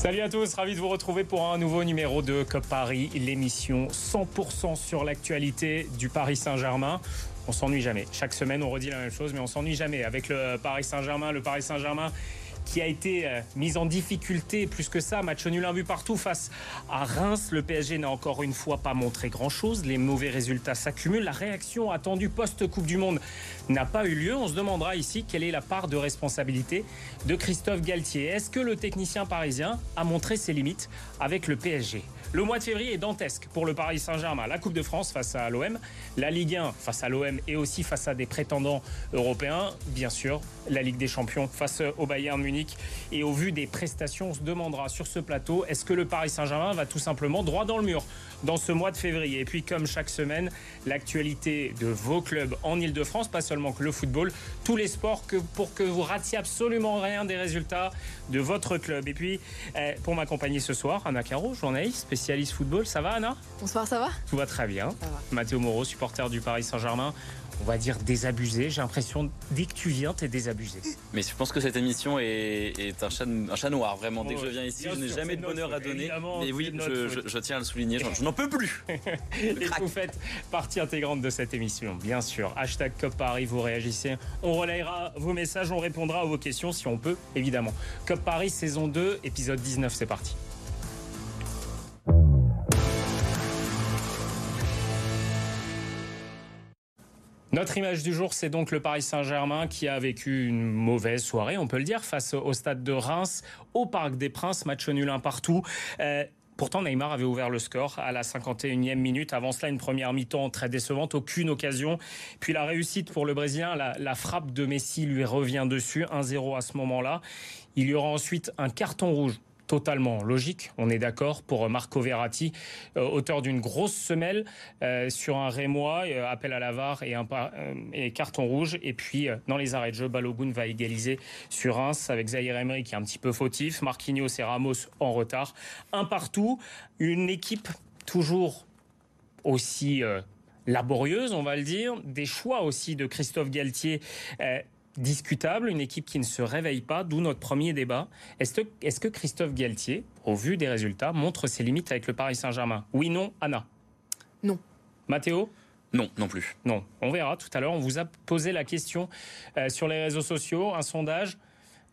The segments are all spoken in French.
Salut à tous, ravi de vous retrouver pour un nouveau numéro de COP Paris, l'émission 100% sur l'actualité du Paris Saint-Germain. On s'ennuie jamais. Chaque semaine, on redit la même chose, mais on s'ennuie jamais. Avec le Paris Saint-Germain, le Paris Saint-Germain qui a été euh, mise en difficulté plus que ça. Match nul un but partout face à Reims. Le PSG n'a encore une fois pas montré grand-chose. Les mauvais résultats s'accumulent. La réaction attendue post-Coupe du Monde n'a pas eu lieu. On se demandera ici quelle est la part de responsabilité de Christophe Galtier. Est-ce que le technicien parisien a montré ses limites avec le PSG le mois de février est dantesque pour le Paris Saint-Germain. La Coupe de France face à l'OM, la Ligue 1 face à l'OM et aussi face à des prétendants européens. Bien sûr, la Ligue des Champions face au Bayern Munich. Et au vu des prestations, on se demandera sur ce plateau, est-ce que le Paris Saint-Germain va tout simplement droit dans le mur dans ce mois de février. Et puis comme chaque semaine, l'actualité de vos clubs en Ile-de-France, pas seulement que le football, tous les sports que, pour que vous ratiez absolument rien des résultats de votre club. Et puis eh, pour m'accompagner ce soir, Anna Caro, journaliste, spécialiste football. Ça va Anna? Bonsoir, ça va? Tout va très bien. Mathéo Moreau, supporter du Paris Saint-Germain on va dire désabusé. J'ai l'impression dès que tu viens, tu es désabusé. Mais je pense que cette émission est, un, chat, un, chat, noir, vraiment. Dès que je viens ici, je n'ai jamais de bonheur à donner. Mais oui, je, tiens à le souligner, je, n'en peux plus. Et vous faites partie intégrante de cette émission, bien sûr. Hashtag Cop Paris, vous réagissez. On relayera vos messages, on répondra à vos questions si on peut, évidemment. Cop Paris, saison 2, épisode 19, c'est parti. Notre image du jour, c'est donc le Paris Saint-Germain qui a vécu une mauvaise soirée, on peut le dire, face au stade de Reims, au Parc des Princes, match nul un partout. Euh, pourtant, Neymar avait ouvert le score à la 51e minute. Avant cela, une première mi-temps très décevante, aucune occasion. Puis la réussite pour le Brésilien, la, la frappe de Messi lui revient dessus, 1-0 à ce moment-là. Il y aura ensuite un carton rouge totalement logique, on est d'accord, pour Marco Verratti, euh, auteur d'une grosse semelle euh, sur un Rémois, euh, appel à la VAR et, un, et carton rouge. Et puis, dans les arrêts de jeu, Balogun va égaliser sur Reims avec Zahir Emery qui est un petit peu fautif, Marquinhos et Ramos en retard. Un partout, une équipe toujours aussi laborieuse, on va le dire, des choix aussi de Christophe Galtier discutable, une équipe qui ne se réveille pas, d'où notre premier débat. Est-ce que, est que, Christophe Galtier, au vu des résultats, montre ses limites avec le Paris Saint-Germain? Oui, non, Anna? Non. Mathéo? Non, non plus. Non, on verra tout à l'heure. On vous a posé la question euh, sur les réseaux sociaux, un sondage.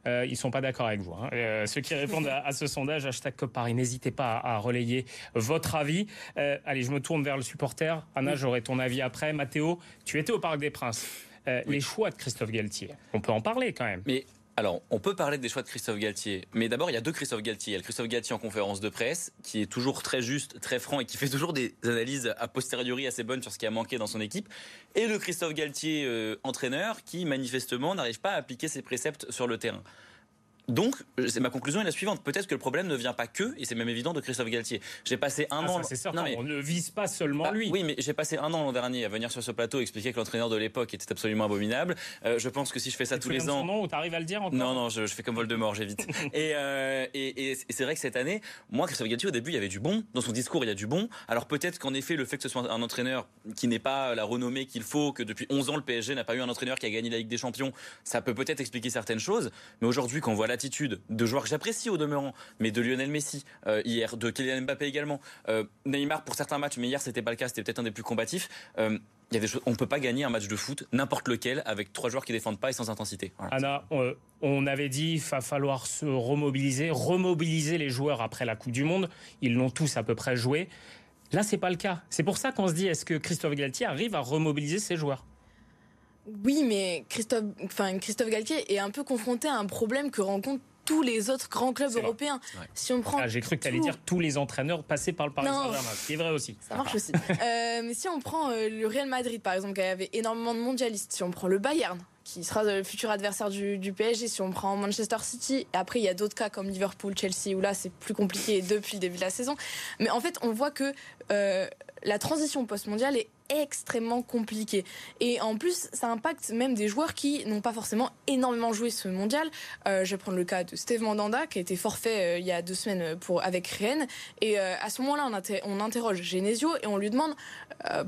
Euh, ils sont pas d'accord avec vous. Hein. Euh, ceux qui répondent à, ce sondage, hashtag COP Paris, n'hésitez pas à, relayer votre avis. Euh, allez, je me tourne vers le supporter. Anna, j'aurai ton avis après. Mathéo, tu étais au Parc des Princes. Euh, les choix de Christophe Galtier. On peut en parler quand même. Mais alors, on peut parler des choix de Christophe Galtier, mais d'abord, il y a deux Christophe Galtier. Il y a le Christophe Galtier en conférence de presse, qui est toujours très juste, très franc et qui fait toujours des analyses a posteriori assez bonnes sur ce qui a manqué dans son équipe. Et le Christophe Galtier euh, entraîneur, qui manifestement n'arrive pas à appliquer ses préceptes sur le terrain. Donc, c'est ma conclusion est la suivante. Peut-être que le problème ne vient pas que, et c'est même évident, de Christophe Galtier. J'ai passé un ah, an. C'est certain. on ne vise pas seulement bah, lui. Oui, mais j'ai passé un an l'an dernier à venir sur ce plateau expliquer que l'entraîneur de l'époque était absolument abominable. Euh, je pense que si je fais ça tous les ans. Son nom, t'arrives à le dire encore Non, non, je, fais comme Voldemort, j'évite. et, euh, et, et c'est vrai que cette année, moi, Christophe Galtier, au début, il y avait du bon. Dans son discours, il y a du bon. Alors peut-être qu'en effet, le fait que ce soit un entraîneur qui n'est pas la renommée qu'il faut, que depuis 11 ans, le PSG n'a pas eu un entraîneur qui a gagné la Ligue des Champions, ça peut peut-être expliquer certaines choses. Mais aujourd'hui, quand on voit l'attitude de joueurs que j'apprécie au demeurant, mais de Lionel Messi euh, hier, de Kylian Mbappé également, euh, Neymar pour certains matchs, mais hier c'était pas le cas, c'était peut-être un des plus combatifs. Euh, on ne peut pas gagner un match de foot, n'importe lequel, avec trois joueurs qui défendent pas et sans intensité. Anna, on avait dit qu'il va falloir se remobiliser, remobiliser les joueurs après la Coupe du Monde. Ils l'ont tous à peu près joué. Là, c'est pas le cas. C'est pour ça qu'on se dit est-ce que Christophe Galtier arrive à remobiliser ses joueurs? Oui, mais Christophe, enfin, Christophe Galtier est un peu confronté à un problème que rencontre tous les autres grands clubs européens. Si on prend, ah, j'ai cru que tu allais dire tous les entraîneurs passés par le Paris Saint-Germain, ce qui est vrai aussi. Ça marche aussi. euh, mais si on prend euh, le Real Madrid, par exemple, qui avait énormément de mondialistes, si on prend le Bayern, qui sera le futur adversaire du, du, PSG, si on prend Manchester City, et après il y a d'autres cas comme Liverpool, Chelsea, où là c'est plus compliqué depuis le début de la saison. Mais en fait, on voit que euh, la transition post-mondiale est extrêmement compliqué. Et en plus, ça impacte même des joueurs qui n'ont pas forcément énormément joué ce mondial. Euh, je vais prendre le cas de Steve Mandanda, qui a été forfait euh, il y a deux semaines pour, avec Rennes. Et euh, à ce moment-là, on, interroge Genesio et on lui demande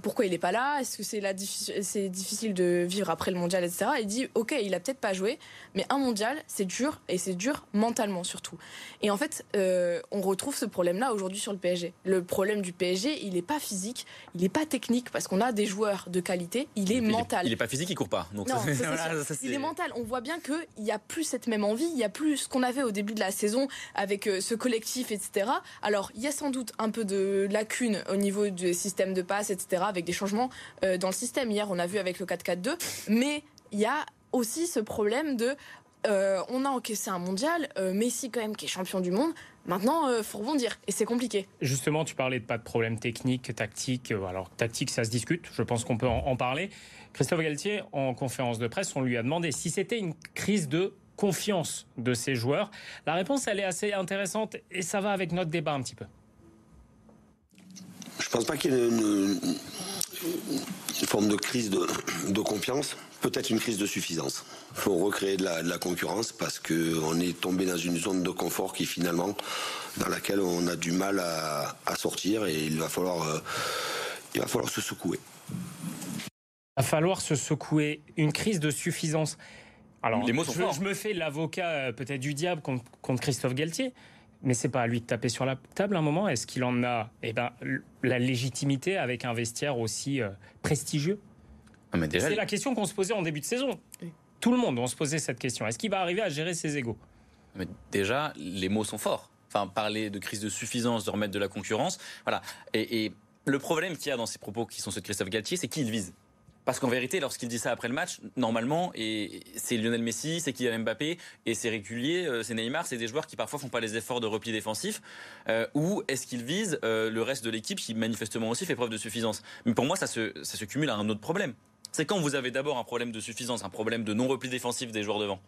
pourquoi il n'est pas là, est-ce que c'est difficile de vivre après le mondial, etc. Et il dit, ok, il a peut-être pas joué, mais un mondial, c'est dur et c'est dur mentalement surtout. Et en fait, on retrouve ce problème-là aujourd'hui sur le PSG. Le problème du PSG, il n'est pas physique, il n'est pas technique parce qu'on a des joueurs de qualité, il est mental. Il n'est pas physique, il court pas. Donc non, il est mental. On voit bien qu'il n'y a plus cette même envie, il n'y a plus ce qu'on avait au début de la saison avec euh, ce collectif, etc. Alors, il y a sans doute un peu de lacunes au niveau du système de passe, etc., avec des changements euh, dans le système. Hier, on a vu avec le 4-4-2, mais il y a aussi ce problème de euh, on a encaissé un mondial, Messi quand même qui est champion du monde. Maintenant, il faut rebondir et c'est compliqué. Justement, tu parlais de pas de problème technique, tactique. Alors, tactique, ça se discute. Je pense qu'on peut en parler. Christophe Galtier, en conférence de presse, on lui a demandé si c'était une crise de confiance de ses joueurs. La réponse, elle est assez intéressante et ça va avec notre débat un petit peu. Je ne pense pas qu'il y ait une, forme de crise de, confiance, peut-être une crise de suffisance. Il faut recréer de la, concurrence parce qu'on est tombé dans une zone de confort qui finalement, dans laquelle on a du mal à, sortir et il va falloir, euh, il va falloir se secouer. Il va falloir se secouer. Une crise de suffisance. Alors, je, je, me fais l'avocat euh, peut-être du diable contre, Christophe Galtier, mais c'est pas à lui de taper sur la table un moment. Est-ce qu'il en a eh ben, la légitimité avec un vestiaire aussi euh, prestigieux? Ah, C'est la question qu'on se posait en début de saison. Tout le monde, on se posait cette question. Est-ce qu'il va arriver à gérer ses égaux mais Déjà, les mots sont forts. Enfin, parler de crise de suffisance, de remettre de la concurrence. Voilà. Et, et le problème qu'il y a dans ces propos qui sont ceux de Christophe Galtier, c'est qui il vise. Parce qu'en vérité, lorsqu'il dit ça après le match, normalement, et c'est Lionel Messi, c'est Kylian Mbappé, et c'est régulier, euh, c'est Neymar, c'est des joueurs qui parfois font pas les efforts de repli défensif. Euh, ou est-ce qu'il vise euh, le reste de l'équipe qui manifestement aussi fait preuve de suffisance? Mais pour moi, ça se, ça se cumule à un autre problème. C'est quand vous avez d'abord un problème de suffisance, un problème de non-repli défensif des joueurs devant,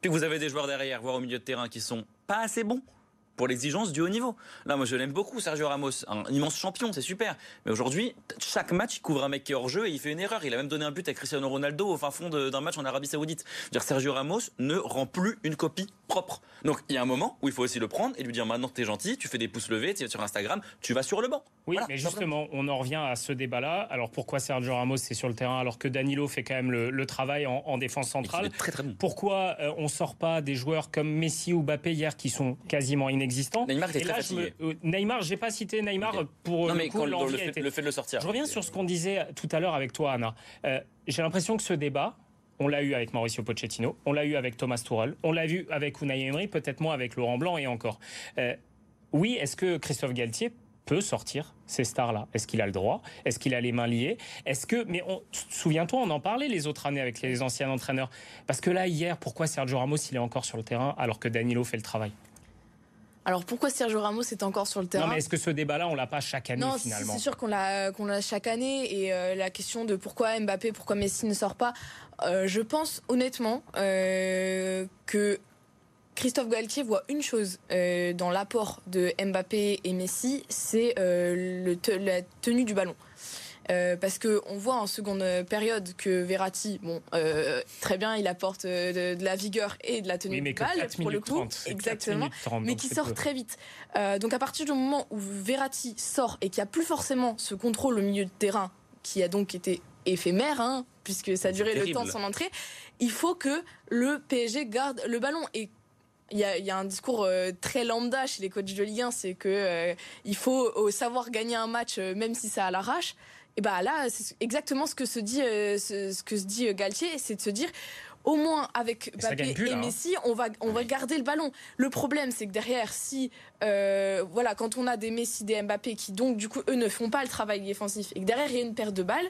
puis que vous avez des joueurs derrière, voire au milieu de terrain, qui sont pas assez bons pour l'exigence du haut niveau. Là, moi, je l'aime beaucoup, Sergio Ramos, un immense champion, c'est super. Mais aujourd'hui, chaque match, il couvre un mec qui est hors jeu et il fait une erreur. Il a même donné un but à Cristiano Ronaldo au fin fond d'un match en Arabie Saoudite. Dire Sergio Ramos ne rend plus une copie propre. Donc, il y a un moment où il faut aussi le prendre et lui dire maintenant, t'es gentil, tu fais des pouces levés, tu vas sur Instagram, tu vas sur le banc. Oui, mais justement, on en revient à ce débat-là. Alors, pourquoi Sergio Ramos est sur le terrain alors que Danilo fait quand même le, travail en, défense centrale très, très bon. Pourquoi euh, on sort pas des joueurs comme Messi ou Mbappé hier qui sont quasiment inexistants euh, Neymar, j'ai pas cité Neymar pour non, mais le, fait, de le sortir. Je reviens sur ce qu'on disait tout à l'heure avec toi, Anna. Euh, j'ai l'impression que ce débat, on l'a eu avec Mauricio Pochettino, on l'a eu avec Thomas Tuchel, on l'a vu avec Unai Emery, peut-être moins avec Laurent Blanc et encore. Euh, oui, est-ce que Christophe Galtier peut sortir ces stars-là? Est-ce qu'il a le droit? Est-ce qu'il a les mains liées? Est-ce que, mais souviens-toi, on en parlait les autres années avec les anciens entraîneurs. Parce que là, hier, pourquoi Sergio Ramos il est encore sur le terrain alors que Danilo fait le travail? Alors pourquoi Sergio Ramos est encore sur le terrain Non mais est-ce que ce débat-là on l'a pas chaque année non, finalement c'est sûr qu'on l'a qu'on l'a chaque année et euh, la question de pourquoi Mbappé, pourquoi Messi ne sort pas, euh, je pense honnêtement euh, que Christophe Galtier voit une chose dans l'apport de Mbappé et Messi, c'est la tenue du ballon. Euh, parce que on voit en seconde période que Verratti, bon, euh, très bien, il apporte euh, de, la vigueur et de la tenue de balle pour le coup, exactement, mais qui sort très vite. donc à partir du moment où Verratti sort et qu'il n'y a plus forcément ce contrôle au milieu de terrain qui a donc été éphémère, hein, puisque ça a duré le temps de son entrée, il faut que le PSG garde le ballon. Et il y, a, un discours très lambda chez les coachs de Ligue 1, c'est que il faut savoir gagner un match même si ça à l'arrache. Et bah là, c'est exactement ce que se dit, euh, ce, que se dit euh, Galtier, c'est de se dire au moins avec Mbappé et hein. Messi, on va on va garder le ballon. Le problème, c'est que derrière, si euh, voilà, quand on a des Messi, des Mbappé qui donc du coup eux ne font pas le travail défensif et que derrière il y a une perte de balles.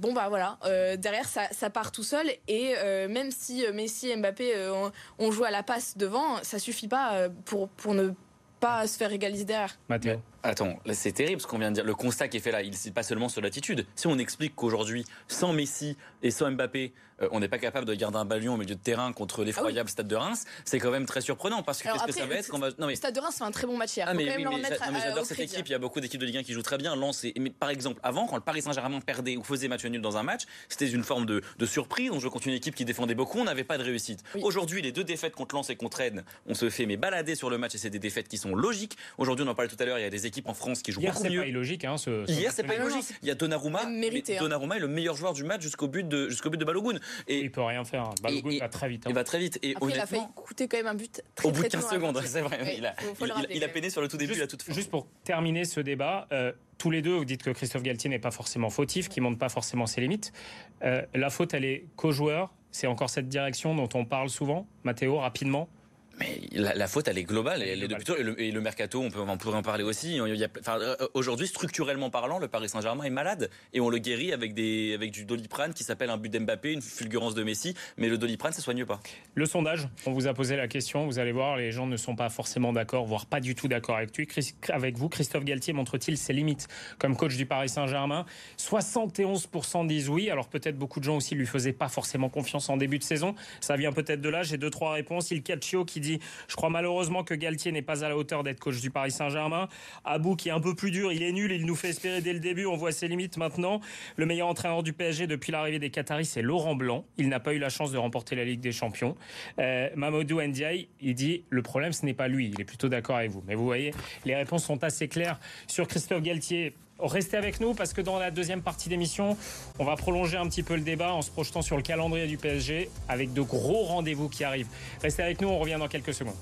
bon bah voilà, derrière ça, ça, part tout seul et même si Messi et Mbappé ont, ont, joué à la passe devant, ça suffit pas pour pour ne pas se faire égaliser derrière. Mathieu. Attends, c'est terrible ce qu'on vient de dire. Le constat qui est fait là, il n'est pas seulement sur l'attitude. Si on explique qu'aujourd'hui, sans Messi et sans Mbappé, euh, on n'est pas capable de garder un ballon au milieu de terrain contre l'effroyable ah Stade de Reims, c'est quand même très surprenant parce que qu'est-ce que ça va être va... non, mais... Stade de Reims fait un très bon match hier. Ah, mais, j'adore cette équipe. Il y a beaucoup d'équipes de Ligue 1 qui jouent très bien. Lens, mais par exemple, avant, quand le Paris Saint-Germain perdait ou faisait match nul dans un match, c'était une forme de, surprise. On jouait contre une équipe qui défendait beaucoup. On n'avait pas de réussite. Aujourd'hui, les deux défaites contre Lens et contre Rennes, on se fait mais balader sur le match et c'est des défaites qui sont logiques. Aujourd'hui, on en parlait tout à l'heure. Il y a des équipes en France qui jouent Hier, beaucoup c'est mieux. pas illogique. Hein, ce, ce Hier, c'est pas illogique. Il y a Donnarumma. mérité, hein. Donnarumma est le meilleur joueur du match jusqu'au but de jusqu'au but de Balogun. Et Il peut rien faire. hein. Balogun Et- et- va très vite. hein. il va très vite. Et Après, il a failli coûter quand même un but très au bout de très tôt 15 dans la secondes, c'est vrai. Il, a, il- rappeler, il a quand peiné sur le tout début, Juste- à toute fin. Juste pour terminer ce débat, euh, tous les deux, vous dites que Christophe Galtier n'est pas forcément fautif, qu'il ne montre pas forcément ses limites. Euh, la faute, elle est qu'aux joueurs. C'est encore cette direction dont on parle souvent. Mathéo, rapidement. Mais la, la faute, elle est globale. Elle est Globale. depuis toujours. Et le, et le mercato, on, peut, on pourrait en parler aussi. Enfin, euh, Aujourd'hui, structurellement parlant, le Paris Saint-Germain est malade. Et on le guérit avec, des, avec du doliprane qui s'appelle un but d'Mbappé, une fulgurance de Messi. Mais le doliprane, ça soigne pas. Le sondage, on vous a posé la question, vous allez voir, les gens ne sont pas forcément d'accord, voire pas du tout d'accord avec, vous. Christophe Galtier montre-t-il ses limites comme coach du Paris Saint-Germain? 71% disent oui, alors peut-être beaucoup de gens aussi lui faisaient pas forcément confiance en début de saison. Ça vient peut-être de là, j'ai deux, trois réponses. Il Calcio qui dit « Je crois malheureusement que Galtier n'est pas à la hauteur d'être coach du Paris Saint-Germain. » Abou qui est un peu plus dur, il est nul, il nous fait espérer dès le début, on voit ses limites maintenant. Le meilleur entraîneur du PSG depuis l'arrivée des Qataris, c'est Laurent Blanc. Il n'a pas eu la chance de remporter la Ligue des Champions. Euh, Mamadou Ndiaye, il dit le problème, ce n'est pas lui. Il est plutôt d'accord avec vous. Mais vous voyez, les réponses sont assez claires sur Christophe Galtier. Restez avec nous parce que dans la deuxième partie d'émission, on va prolonger un petit peu le débat en se projetant sur le calendrier du PSG avec de gros rendez-vous qui arrivent. Restez avec nous, on revient dans quelques secondes.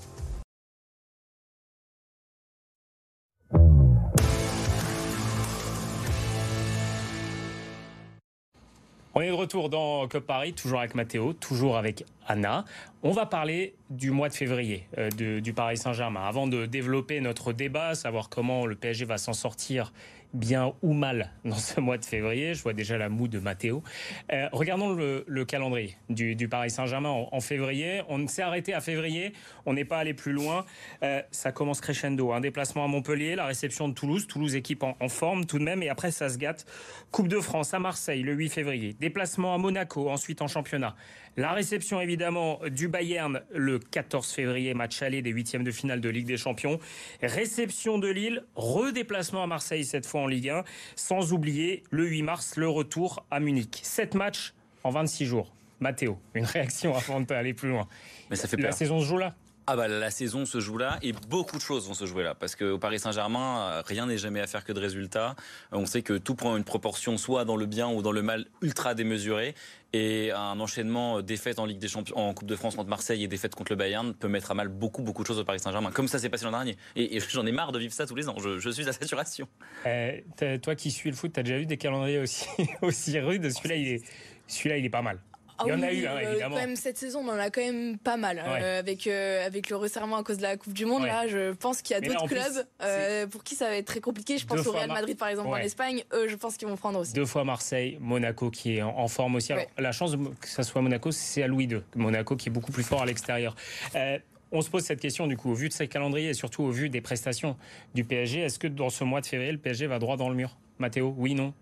On est de retour dans Cop Paris, toujours avec Mathéo, toujours avec Anna. On va parler du mois de février euh, du Paris Saint-Germain. Avant de développer notre débat, savoir comment le PSG va s'en sortir bien ou mal dans ce mois de février, je vois déjà la moue de Mathéo. Euh, regardons le, le calendrier du, Paris Saint-Germain en, février. On s'est arrêté à février, on n'est pas allé plus loin. Euh, ça commence crescendo. Un déplacement à Montpellier, la réception de Toulouse. Toulouse équipe en, en forme tout de même. Et après, ça se gâte. Coupe de France à Marseille le 8 février. Déplacement à Monaco, ensuite en championnat. La réception évidemment du Bayern le 14 février, match aller des huitièmes de finale de Ligue des Champions. Réception de Lille, redéplacement à Marseille cette fois en Ligue 1. Sans oublier le 8 mars, le retour à Munich. Sept matchs en 26 jours. Mathéo, une réaction avant d'aller plus loin. Mais ça fait La peur. saison se joue là Ah bah la saison se joue là et beaucoup de choses vont se jouer là parce qu'au Paris Saint-Germain euh, rien n'est jamais affaire que de résultats. Euh, On sait que tout prend une proportion soit dans le bien ou dans le mal ultra démesuré et un enchaînement euh, défaites en Ligue des Champions en Coupe de France contre Marseille et défaites contre le Bayern peut mettre à mal beaucoup beaucoup de choses au Paris Saint-Germain comme ça s'est passé l'an dernier et, j'en ai marre de vivre ça tous les ans. Je, suis à saturation. T'as- toi qui suis le foot, t'as déjà vu des calendriers aussi, aussi rudes? Celui-là, il est, celui-là, il est pas mal. Ah Il y en a eu, hein, euh, évidemment. Quand même, cette saison, on en a quand même pas mal. euh, Ouais. avec, euh, avec le resserrement à cause de la Coupe du Monde, Ouais. là, je pense qu'il y a d'autres clubs euh, pour qui ça va être très compliqué. Je pense au Real Mar- Madrid, par exemple, Ouais. en Espagne. Eux, je pense qu'ils vont prendre aussi. Deux fois Marseille, Monaco qui est en, en forme aussi. Alors, La chance que ça soit Monaco, c'est à Louis II. Monaco qui est beaucoup plus fort à l'extérieur. Euh, on se pose cette question du coup, au vu de ces calendriers et surtout au vu des prestations du PSG, est-ce que dans ce mois de février, le PSG va droit dans le mur? Mathéo, oui, non?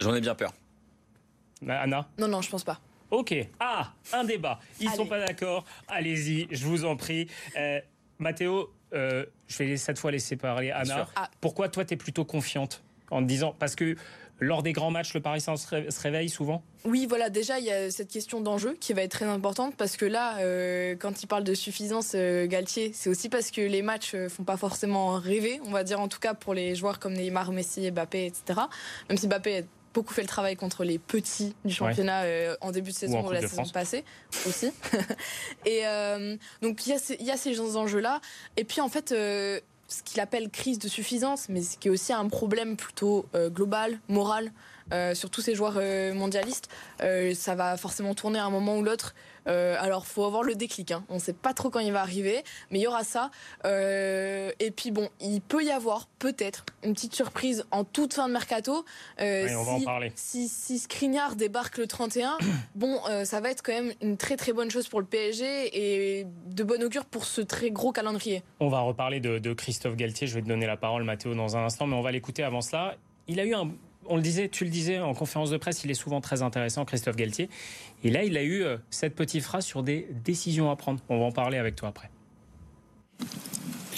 J'en ai bien peur. Anna? Non, non, je pense pas. Ok. Ah, un débat. Ils Allez. sont pas d'accord. Allez-y, je vous en prie. Euh, Mathéo, euh, je vais cette fois laisser parler Anna. Ah. Pourquoi toi, tu es plutôt confiante en te disant. Parce que lors des grands matchs, le Paris Saint se ré- se réveille souvent? Oui, voilà, déjà, il y a cette question d'enjeu qui va être très importante parce que là, euh, quand il parle de suffisance, euh, Galtier, c'est aussi parce que les matchs euh, font pas forcément rêver, on va dire en tout cas pour les joueurs comme Neymar, Messi, Mbappé, etc. Même si Mbappé a beaucoup fait le travail contre les petits du championnat euh, en début de saison ou la saison France. passée aussi. Et euh, donc il y, a ces- il y a ces enjeux-là. Et puis en fait, euh, ce qu'il appelle crise de suffisance, mais ce qui est aussi un problème plutôt global, moral, euh, sur tous ces joueurs euh, mondialistes, euh, ça va forcément tourner à un moment ou l'autre. Euh, alors, faut avoir le déclic. Hein. On ne sait pas trop quand il va arriver, mais il y aura ça. Et puis bon, il peut y avoir peut-être une petite surprise en toute fin de mercato. Oui, on va en parler. si, si Skriniar débarque le 31, bon, ça va être quand même une très très bonne chose pour le PSG et de bon augure pour ce très gros calendrier. On va reparler de, de Christophe Galtier. Je vais te donner la parole, Mathéo, dans un instant, mais on va l'écouter avant cela. Il a eu un. On le disait, tu le disais en conférence de presse, il est souvent très intéressant, Christophe Galtier. Et là, il a eu euh, cette petite phrase sur des décisions à prendre. On va en parler avec toi après.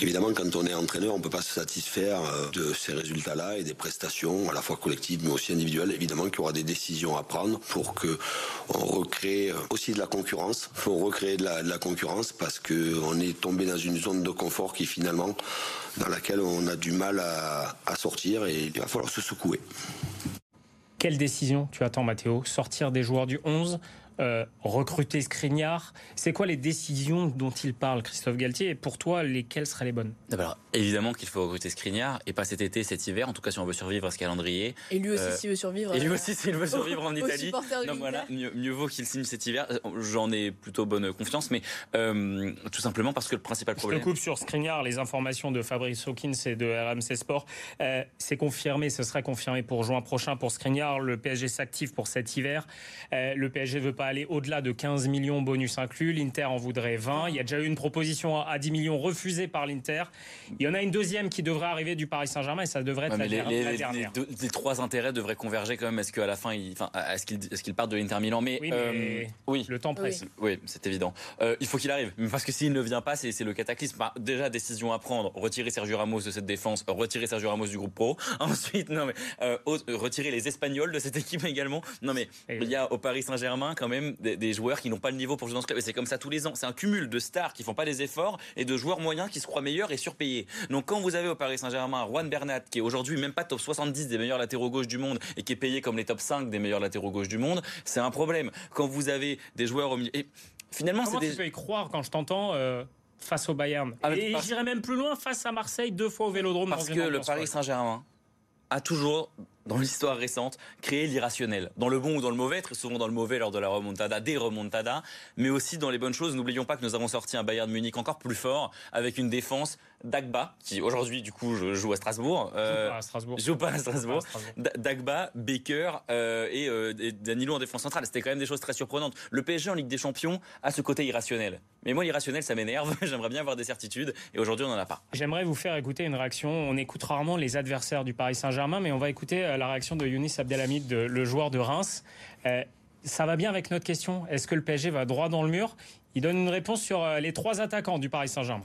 Évidemment, quand on est entraîneur, on ne peut pas se satisfaire euh, de ces résultats-là et des prestations, à la fois collectives mais aussi individuelles. Évidemment qu'il y aura des décisions à prendre pour que on recrée euh, aussi de la concurrence. Il faut recréer de la, concurrence parce qu'on est tombé dans une zone de confort qui finalement, dans laquelle on a du mal à, à sortir et il va falloir se secouer. Quelle décision tu attends, Mathéo Sortir des joueurs du 11 euh, recruter Skriniar C'est quoi les décisions dont il parle, Christophe Galtier Et pour toi, lesquelles seraient les bonnes? Alors, évidemment qu'il faut recruter Skriniar, et pas cet été, cet hiver, en tout cas si on veut survivre à ce calendrier. Et lui aussi, Euh, s'il veut survivre. Et lui euh, aussi, s'il veut survivre en Italie. Non, voilà, mieux, mieux vaut qu'il signe cet hiver. J'en ai plutôt bonne confiance, mais euh, tout simplement parce que le principal Je te problème. coupe sur Skriniar, les informations de Fabrice Hawkins et de RMC Sport. Euh, c'est confirmé, ce serait confirmé pour juin prochain pour Skriniar. Le PSG s'active pour cet hiver. Euh, le PSG ne veut pas aller au-delà de 15 millions bonus inclus. L'Inter en voudrait 20. Il y a déjà eu une proposition à 10 millions refusée par l'Inter. Il y en a une deuxième qui devrait arriver du Paris Saint-Germain et ça devrait être Ouais, la, les, dernière. les deux- les trois intérêts devraient converger quand même. Est-ce qu'à la fin, enfin, est-ce qu'il est-ce qu'il parte de l'Inter Milan? Mais, Oui, mais euh, oui. Le temps presse. Oui, c'est évident. Euh, il faut qu'il arrive. Parce que s'il ne vient pas, c'est le cataclysme. Déjà, décision à prendre. Retirer Sergio Ramos de cette défense. Retirer Sergio Ramos du groupe pro. Ensuite, non mais euh, retirer les Espagnols de cette équipe également. Non mais il y a au Paris Saint-Germain quand même des, des joueurs qui n'ont pas le niveau pour jouer dans ce club. Et c'est comme ça tous les ans. C'est un cumul de stars qui font pas des efforts et de joueurs moyens qui se croient meilleurs et surpayés. Donc quand vous avez au Paris Saint-Germain Juan Bernat qui est aujourd'hui même pas top 70 des meilleurs latéraux gauche du monde et qui est payé comme les top 5 des meilleurs latéraux gauche du monde, c'est un problème. Quand vous avez des joueurs au milieu et finalement c'est Comment des tu peux y croire quand je t'entends euh, face au Bayern? Ah, Et parce- j'irais même plus loin, face à Marseille, deux fois au Vélodrome. Parce que le Paris. Saint-Germain a toujours, dans l'histoire récente, créé l'irrationnel. Dans le bon ou dans le mauvais, très souvent dans le mauvais lors de la remontada, des remontadas, mais aussi dans les bonnes choses. N'oublions pas que nous avons sorti un Bayern Munich encore plus fort, avec une défense d'Agba, qui aujourd'hui, du coup, je- joue à Strasbourg. Euh, à Strasbourg. joue pas à Strasbourg. Pas à Strasbourg. D- Dagba, Baker euh, et, euh, et Danilo en défense centrale. C'était quand même des choses très surprenantes. Le PSG en Ligue des Champions a ce côté irrationnel. Mais moi, l'irrationnel, ça m'énerve. J'aimerais bien avoir des certitudes. Et aujourd'hui, on n'en a pas. J'aimerais vous faire écouter une réaction. On écoute rarement les adversaires du Paris Saint-Germain, mais on va écouter euh, la réaction de Younis Abdelhamid, de- le joueur de Reims. Ça va bien avec notre question? Est-ce que le PSG va droit dans le mur? Il donne une réponse sur les trois attaquants du Paris Saint-Germain.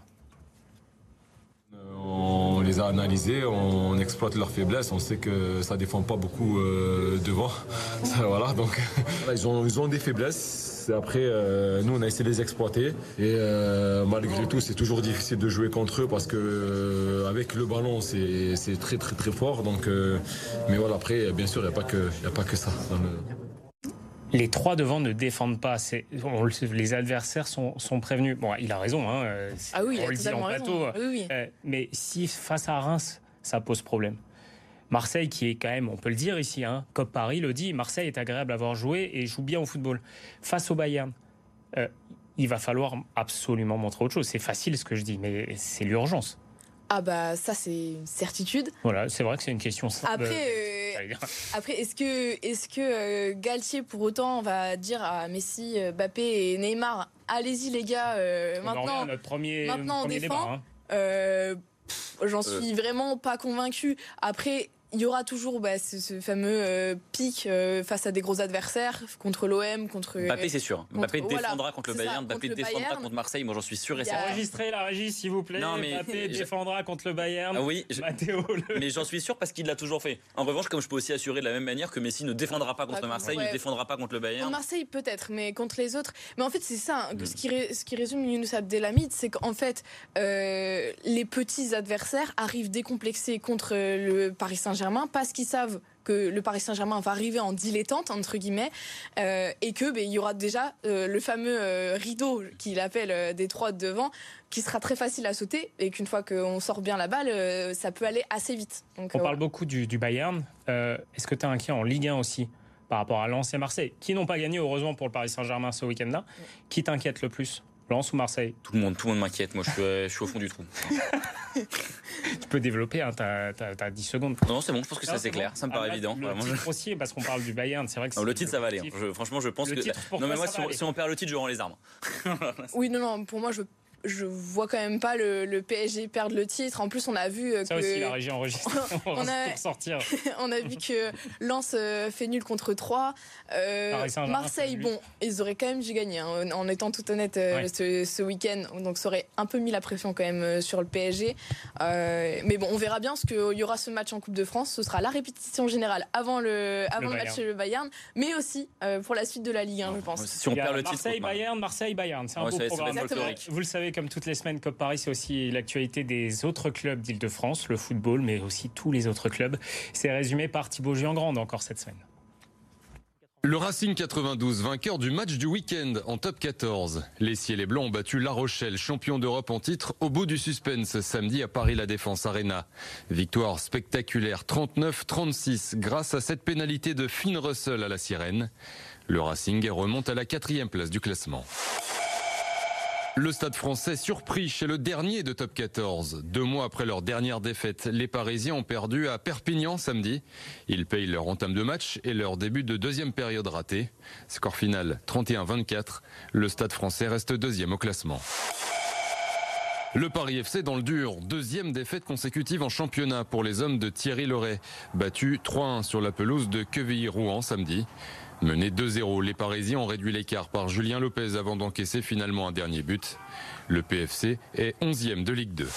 Les a analysés, on exploite leurs faiblesses, on sait que ça défend pas beaucoup euh, devant. Ça, voilà, donc ils, ont, ils ont des faiblesses. Après, euh, nous, on a essayé de les exploiter. Et euh, malgré tout, c'est toujours difficile de jouer contre eux parce que avec le ballon, c'est très très très fort. Donc, mais voilà, après, bien sûr, il n'y a, pas que- a pas que ça. Les trois devant ne défendent pas. On les adversaires sont, sont prévenus. Bon, il a raison. Hein, euh, Ah oui, il a le dit en plateau. Oui, oui. Euh, mais si face à Reims, ça pose problème. Marseille, qui est quand même, on peut le dire ici, hein, comme Paris le dit, Marseille est agréable à avoir joué et joue bien au football. Face au Bayern, euh, il va falloir absolument montrer autre chose. C'est facile ce que je dis, mais c'est l'urgence. Ah bah ça c'est une certitude. Voilà, c'est vrai que c'est une question simple. Après, euh, Après est-ce que est-ce que euh, Galtier pour autant va dire à Messi, euh, Mbappé et Neymar, allez-y les gars, euh, On en revient à maintenant, notre premier, maintenant, on premier défend. hein. euh, j'en suis vraiment pas convaincu. Après. Il y aura toujours bah, ce, ce fameux euh, pic euh, face à des gros adversaires, contre l'OM, contre. Mbappé, c'est sûr. Mbappé voilà, défendra contre le c'est ça, Bayern. Mbappé contre défendra Bayern. contre Marseille. Moi, j'en suis sûr et a- certain. Enregistrez la régie, s'il vous plaît. Non, mais- Mbappé je- défendra contre le Bayern. Ah oui, je- Mathéo, le- mais j'en suis sûr parce qu'il l'a toujours fait. En revanche, comme je peux aussi assurer de la même manière que Messi ne défendra pas contre contre- Marseille, ouais. ne défendra pas contre le Contre Bayern. Marseille peut-être, mais contre les autres. Mais en fait, c'est ça. hein, Mm. Ce, qui ré- ce qui résume Younous Abdelhamid, c'est qu'en fait, euh, les petits adversaires arrivent décomplexés contre le Paris Saint-Germain parce qu'ils savent que le Paris Saint-Germain va arriver en dilettante entre guillemets euh, et que ben, il y aura déjà euh, le fameux euh, rideau qu'il appelle des trois de devant qui sera très facile à sauter et qu'une fois qu'on sort bien la balle ça peut aller assez vite. Donc On parle beaucoup du, du Bayern. Est-ce que tu es inquiet en Ligue 1 aussi par rapport à Lens et Marseille, qui n'ont pas gagné heureusement pour le Paris Saint-Germain ce week-end-là Qui t'inquiète le plus? Lens ou Marseille? Tout le monde, tout le monde m'inquiète. Moi, je suis, je suis au fond du trou. Tu peux développer, hein, t'as as, 10 secondes. Non, c'est bon. Je pense que Ah, ça c'est bon. clair. Ça me Ah, paraît là, évident. Le Vraiment, je- titre aussi, parce qu'on parle du Bayern, c'est vrai que Non, le titre, ça va aller. hein. Je- franchement, je pense Le que. titre, non, mais moi, si on, si on perd le titre, je rends les armes. oui non non pour moi je je vois quand même pas le, PSG perdre le titre. En plus, on a vu ça que aussi la régie enregistre. on, on a sortir. on a vu que Lens fait nul contre 3. Marseille, bon, ils auraient quand même dû gagner, hein, en étant tout honnête ce, ce week-end. Donc ça aurait un peu mis la pression quand même sur le PSG. mais bon, on verra bien ce qu'il y aura ce match en Coupe de France. Ce sera la répétition générale avant le, avant le, match chez le Bayern, mais aussi pour la suite de la Ligue 1, je pense. Si on perd le Marseille, Bayern, Marseille, Bayern. C'est un beau programme. Vous le savez, comme toutes les semaines, COP Paris, c'est aussi l'actualité des autres clubs d'Île-de-France, le football, mais aussi tous les autres clubs. C'est résumé par Thibaut Giangrande encore cette semaine. Le Racing 92, vainqueur du match du week-end en top 14. Les Ciels et Blancs ont battu La Rochelle, champion d'Europe en titre, au bout du suspense samedi à Paris La Défense Arena. Victoire spectaculaire 39-36 grâce à cette pénalité de Finn Russell à la sirène. Le Racing remonte à la quatrième place du classement. Le stade français surpris chez le dernier de top 14. Deux mois après leur dernière défaite, les Parisiens ont perdu à Perpignan samedi. Ils payent leur entame de match et leur début de deuxième période raté. Score final 31-24. Le stade français reste deuxième au classement. Le Paris FC dans le dur, deuxième défaite consécutive en championnat pour les hommes de Thierry Loret, battu 3-1 sur la pelouse de Quevilly-Rouen samedi. Mené 2-0, les Parisiens ont réduit l'écart par Julien Lopez avant d'encaisser finalement un dernier but. Le PFC est 11e de Ligue 2.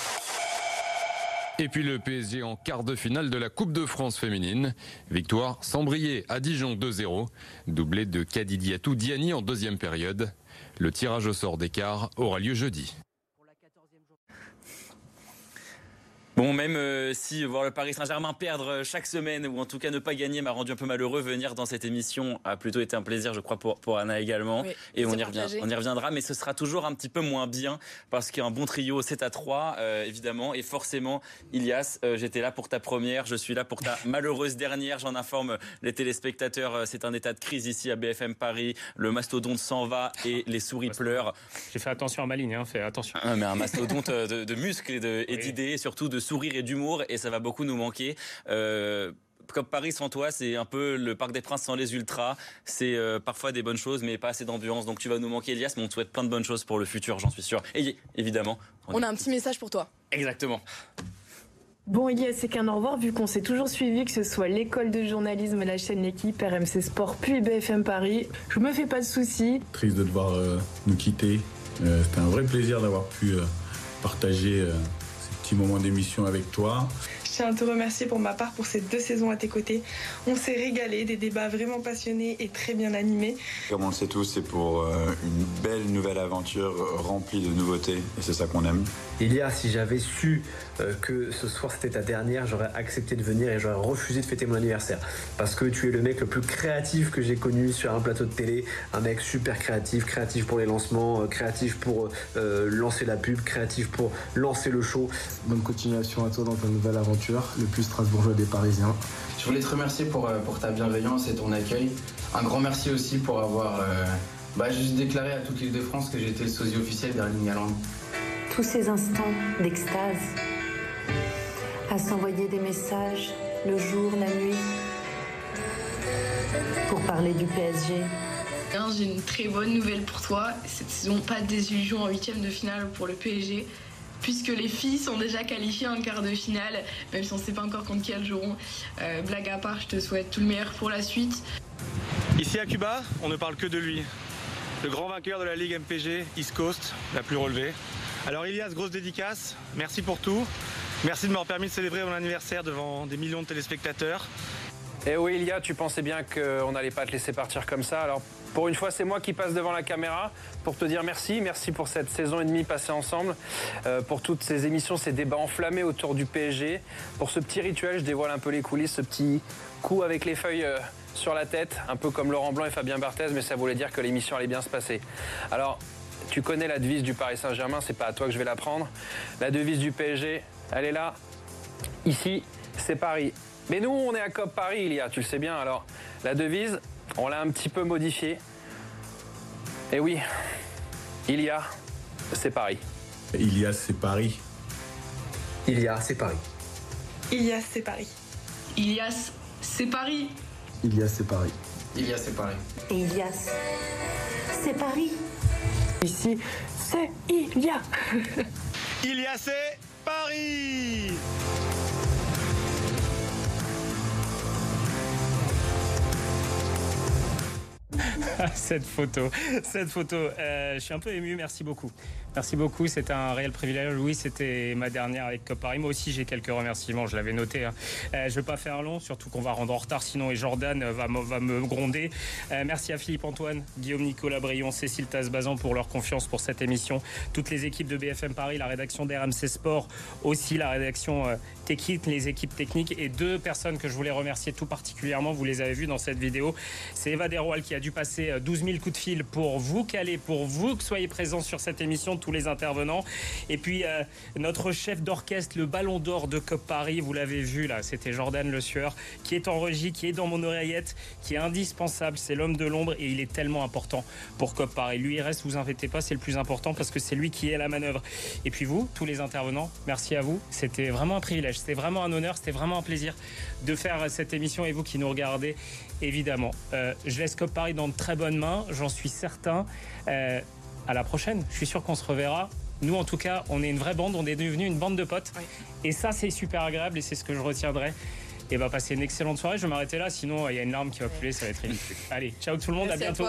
Et puis le PSG en quart de finale de la Coupe de France féminine. Victoire sans briller à Dijon 2-0. Doublé de Kadidiatou Diani en deuxième période. Le tirage au sort d'écart aura lieu jeudi. Bon, même euh, si voir le Paris Saint-Germain perdre euh, chaque semaine, ou en tout cas ne pas gagner, m'a rendu un peu malheureux, venir dans cette émission a plutôt été un plaisir, je crois, pour, pour Anna également. et on y, revient, on y reviendra, mais ce sera toujours un petit peu moins bien, parce qu'un bon trio, c'est à trois, euh, évidemment. Et forcément, Ilias, j'étais là pour ta première, je suis là pour ta malheureuse dernière. J'en informe les téléspectateurs, c'est un état de crise ici à BFM Paris. Le mastodonte s'en va et les souris pleurent. J'ai fait attention à ma ligne, hein, fais attention. Ah, mais un mastodonte de, muscles et d'idées, et surtout de sourire et d'humour et ça va beaucoup nous manquer. Euh, comme Paris sans toi, c'est un peu le Parc des Princes sans les ultras. C'est euh, parfois des bonnes choses, mais pas assez d'ambiance. Donc tu vas nous manquer, Elias, mais on te souhaite plein de bonnes choses pour le futur, j'en suis sûr. Et évidemment. On, a un petit message pour toi. Exactement. Bon, Elias, c'est qu'un au revoir, vu qu'on s'est toujours suivi, que ce soit l'école de journalisme, la chaîne L'équipe, RMC Sport, puis BFM Paris. Je me fais pas de soucis. Triste de devoir euh, nous quitter. C'était un vrai plaisir d'avoir pu partager petit moment d'émission avec toi. Je tiens à te remercier pour ma part pour ces deux saisons à tes côtés. On s'est régalé, des débats vraiment passionnés et très bien animés. Comme on le sait tous, c'est pour euh, une belle nouvelle aventure remplie de nouveautés et c'est ça qu'on aime. Il y a, si j'avais su euh, que ce soir c'était ta dernière, j'aurais accepté de venir et j'aurais refusé de fêter mon anniversaire. Parce que tu es le mec le plus créatif que j'ai connu sur un plateau de télé. Un mec super créatif, créatif pour les lancements, euh, créatif pour lancer la pub, créatif pour lancer le show. Bonne continuation à toi dans ta nouvelle aventure le plus strasbourgeois des Parisiens. Je voulais te remercier pour, euh, pour ta bienveillance et ton accueil. Un grand merci aussi pour avoir euh, bah, juste déclaré à toute l'île de France que j'étais le sosie officiel d'Erling Haaland. Tous ces instants d'extase, à s'envoyer des messages le jour, la nuit, pour parler du PSG. J'ai une très bonne nouvelle pour toi. Cette saison, pas de désillusion en huitième de finale pour le PSG puisque les filles sont déjà qualifiées en quart de finale, même si on ne sait pas encore contre qui elles joueront. Euh, blague à part, je te souhaite tout le meilleur pour la suite. Ici à Cuba, on ne parle que de lui. Le grand vainqueur de la Ligue MPG, East Coast, la plus relevée. Alors Ilias, grosse dédicace, merci pour tout. Merci de m'avoir permis de célébrer mon anniversaire devant des millions de téléspectateurs. Eh oui, Ilia, tu pensais bien qu'on n'allait pas te laisser partir comme ça. Alors, pour une fois, c'est moi qui passe devant la caméra pour te dire merci. Merci pour cette saison et demie passée ensemble, euh, pour toutes ces émissions, ces débats enflammés autour du PSG. Pour ce petit rituel, je dévoile un peu les coulisses, ce petit coup avec les feuilles euh, sur la tête, un peu comme Laurent Blanc et Fabien Barthez, mais ça voulait dire que l'émission allait bien se passer. Alors, tu connais la devise du Paris Saint-Germain, c'est pas à toi que je vais la prendre. La devise du PSG, elle est là. Ici, c'est Paris. Mais nous, on est à COP Paris, il y a, tu le sais bien. Alors, la devise, on l'a un petit peu modifiée. Et oui, il y a, c'est Paris. Il y a, c'est Paris. Il y a, c'est Paris. Il y a, c'est Paris. Ilias, c'est Paris. Il y a, c'est Paris. Ilias, c'est Paris. Ilias, c'est Paris. Ici, c'est Ilia. Ilia, c'est Paris cette photo, cette photo. Euh, je suis un peu ému, merci beaucoup. Merci beaucoup, c'était un réel privilège. Oui, c'était ma dernière avec Paris. Moi aussi, j'ai quelques remerciements, je l'avais noté. Hein. Euh, je ne vais pas faire long, surtout qu'on va rendre en retard, sinon Jordan va, me gronder. Euh, merci à Philippe Antoine, Guillaume Nicolas Brion, Cécile Tasbazan pour leur confiance pour cette émission. Toutes les équipes de BFM Paris, la rédaction d'RMC Sport, aussi la rédaction euh, technique, les équipes techniques et deux personnes que je voulais remercier tout particulièrement, vous les avez vues dans cette vidéo. C'est Eva Deroal qui a dû passer 12 000 coups de fil pour vous caler, pour vous que soyez présents sur cette émission tous les intervenants. Et puis euh, notre chef d'orchestre, le Ballon d'Or de Cop Paris, vous l'avez vu là, c'était Jordan Le Sueur, qui est en régie, qui est dans mon oreillette, qui est indispensable. C'est l'homme de l'ombre et il est tellement important pour Cop Paris. Lui, il reste, vous inquiétez pas, c'est le plus important parce que c'est lui qui est à la manœuvre. Et puis vous, tous les intervenants, merci à vous. C'était vraiment un privilège, c'était vraiment un honneur, c'était vraiment un plaisir de faire cette émission et vous qui nous regardez, évidemment. Euh, je laisse Cop Paris dans de très bonnes mains, j'en suis certain. Euh, à la prochaine. Je suis sûr qu'on se reverra. Nous, en tout cas, on est une vraie bande, on est devenu une bande de potes. Et ça, c'est super agréable et c'est ce que je retiendrai. Et bah, passez une excellente soirée. Je vais m'arrêter là, sinon, il y a une larme qui va couler, ça va être ridicule. Allez, ciao tout le monde, à bientôt.